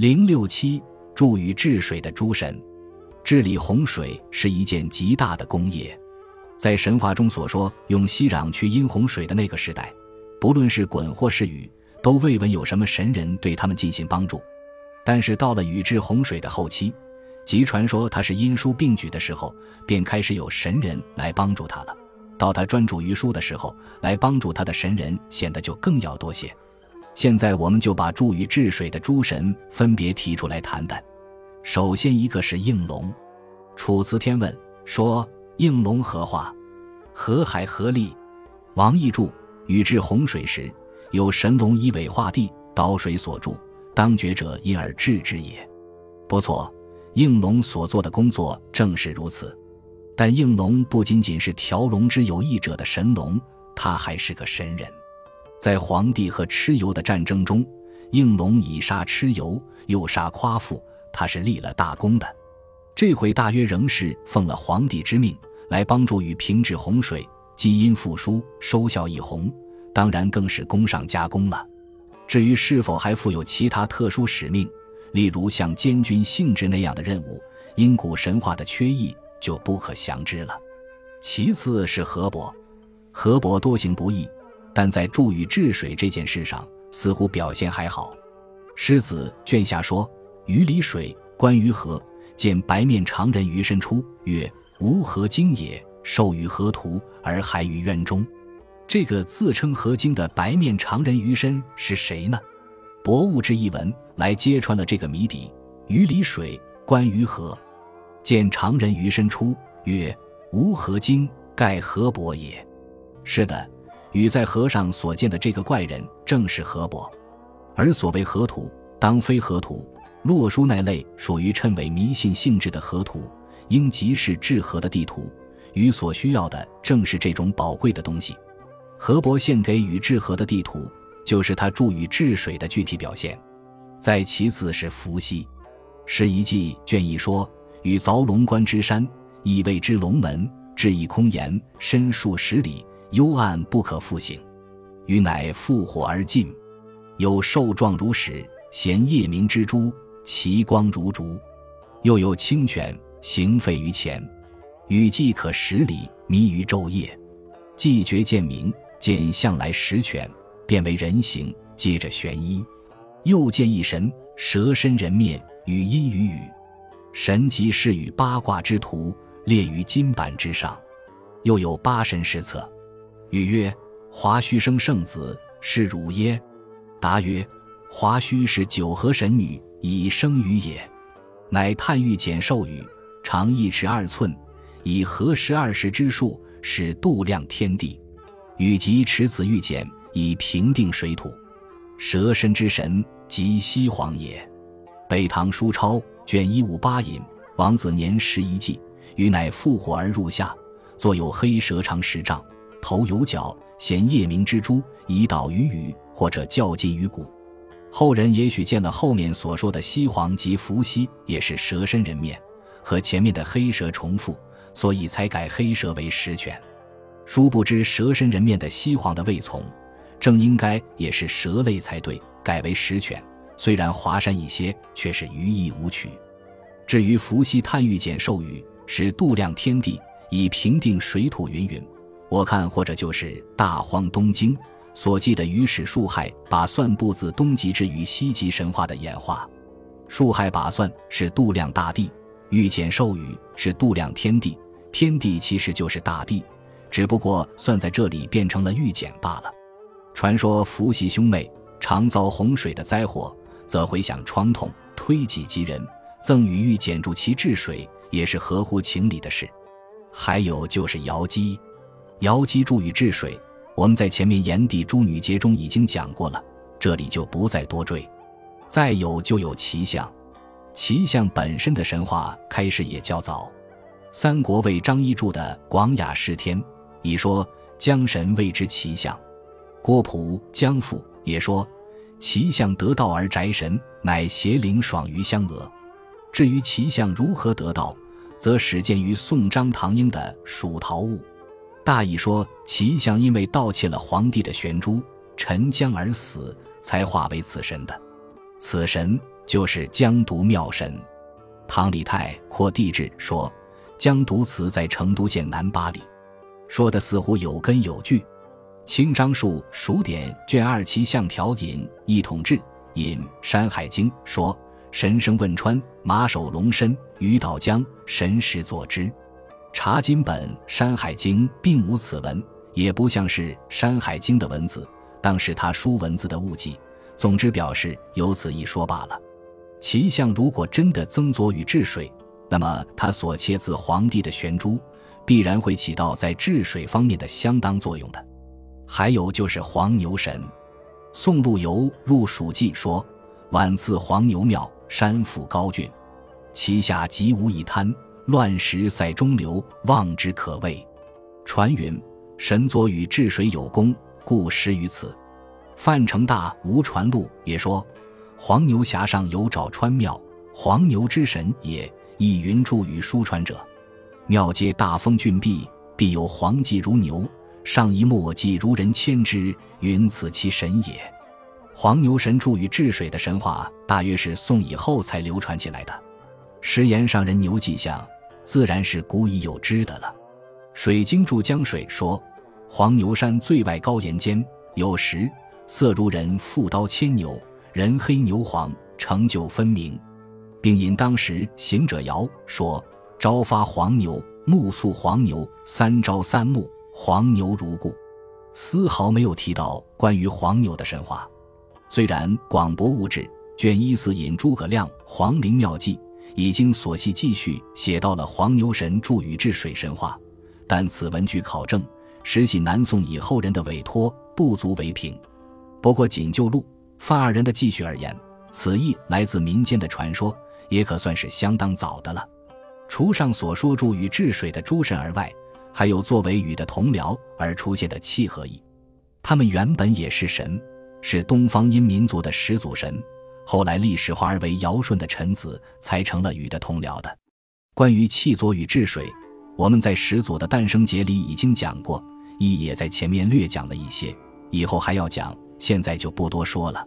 零六七助禹治水的诸神，治理洪水是一件极大的功业。在神话中所说用息壤去阴洪水的那个时代，不论是鲧或是禹，都未闻有什么神人对他们进行帮助。但是到了禹治洪水的后期，即传说他是阴书并举的时候，便开始有神人来帮助他了。到他专注于书的时候，来帮助他的神人显得就更要多些。现在我们就把助禹治水的诸神分别提出来谈谈。首先一个是应龙，《楚辞天问》说：“应龙何化？河海合力。”王逸注：“禹治洪水时，有神龙以尾化地，导水所助。”当觉者因而治之也。不错，应龙所做的工作正是如此。但应龙不仅仅是调龙之有益者的神龙，他还是个神人。在黄帝和蚩尤的战争中，应龙以杀蚩尤，又杀夸父，他是立了大功的。这回大约仍是奉了皇帝之命来帮助禹平治洪水，积阴复苏，收效益洪，当然更是功上加功了。至于是否还负有其他特殊使命，例如像监军性质那样的任务，因古神话的缺异就不可详知了。其次是河伯，河伯多行不义，但在助禹治水这件事上似乎表现还好。狮子卷下说：“禹离水，观于河，见白面长人鱼身出，曰：吾何经也？受于河图，而还于渊中。”这个自称河精的白面长人鱼身是谁呢？博物志一文来揭穿了这个谜底。鱼离水，观于河，见长人鱼身出，曰：“吾河精，盖河伯也。”是的，禹在河上所见的这个怪人正是河伯。而所谓河图，当非河图。洛书那类属于称为迷信性质的河图，应即是治河的地图。禹所需要的正是这种宝贵的东西。河伯献给禹治河的地图，就是他助禹治水的具体表现。再其次是伏羲，《诗遗记》卷一说：“禹凿龙关之山，以谓之龙门，至以空岩，深数十里，幽暗不可复行。禹乃复火而进，有兽状如矢，衔夜明之珠，其光如烛。又有清泉，行沸于前，禹既可十里，迷于昼夜，既觉见明。”见向来实犬，变为人形，接着玄衣。又见一神，蛇身人面，语音于语。神即是与八卦之图，列于金板之上。又有八神施策。语曰：“华胥生圣子，是汝耶？”答曰：“华胥是九河神女，以生于也。乃探玉简授予，长一尺二寸，以合十二时之数，使度量天地。”禹即持此玉简以平定水土，蛇身之神即西皇也。北唐书钞卷一五八引王子年十一记，禹乃复火而入夏，坐有黑蛇长十丈，头有角，衔夜明之珠，以导于禹，或者较近于谷。后人也许见了后面所说的西皇及伏羲也是蛇身人面，和前面的黑蛇重复，所以才改黑蛇为石犬。殊不知蛇身人面的西皇的魏从，正应该也是蛇类才对，改为石犬。虽然华山一些，却是余意无取。至于伏羲探玉简授予，是度量天地，以平定水土云云。我看或者就是大荒东经所记的禹使树亥把算布自东极至于西极神话的演化。树亥把算是度量大地，玉简授予是度量天地，天地其实就是大地。只不过算在这里变成了玉简罢了。传说伏羲兄妹常遭洪水的灾祸，则回想创痛，推己及人，赠与玉简助其治水，也是合乎情理的事。还有就是瑶姬，瑶姬助禹治水，我们在前面炎帝诸女节中已经讲过了，这里就不再多赘。再有就有奇象，奇象本身的神话开始也较早，三国为张仪著的《广雅释天》。已说江神谓之奇象，郭璞《江父》也说奇象得道而宅神，乃邪灵爽于香娥。至于奇象如何得道，则始见于宋张唐英的《蜀陶物》，大意说奇象因为盗窃了皇帝的玄珠，沉江而死，才化为此神的。此神就是江都庙神。唐李泰扩地志说，江都祠在成都县南八里，说的似乎有根有据。清章数数典卷二七相条引一统志引《山海经》说，神生汶川，马首龙身，鱼岛江，神识作之。查金本《山海经》并无此文，也不像是《山海经》的文字，当是他书文字的误记。总之，表示有此一说罢了。其相如果真的曾佐与治水，那么他所切自皇帝的玄珠，必然会起到在治水方面的相当作用的。还有就是黄牛神，宋陆游入蜀记说：“晚赐黄牛庙，山腹高峻，其下极无一滩，乱石塞中流，望之可畏。”传云神佐与治水有功，故失于此。范成大《无传录》也说，黄牛峡上有沼川庙，黄牛之神也。亦云著与书传者，庙皆大峰峻壁，必有黄迹如牛，上一墨迹如人牵之，云此其神也。黄牛神助与治水的神话，大约是宋以后才流传起来的。石岩上人牛迹象，自然是古已有之的了。水经注江水说，黄牛山最外高岩间有石。色如人负刀牵牛，人黑牛黄，成就分明，并引当时行者谣说：朝发黄牛，暮宿黄牛，三朝三暮，黄牛如故，丝毫没有提到关于黄牛的神话。虽然《广博物志》卷一四引诸葛亮《黄陵庙记》已经所系记叙写到了黄牛神助禹治水神话，但此文据考证实系南宋以后人的委托，不足为凭。不过，仅就陆范二人的记叙而言，此意来自民间的传说，也可算是相当早的了。除上所说助禹治水的诸神而外，还有作为禹的同僚而出现的契合意，他们原本也是神，是东方殷民族的始祖神，后来历史化而为尧舜的臣子，才成了禹的同僚的。关于气佐与治水，我们在始祖的诞生节里已经讲过，亦也在前面略讲了一些，以后还要讲。现在就不多说了。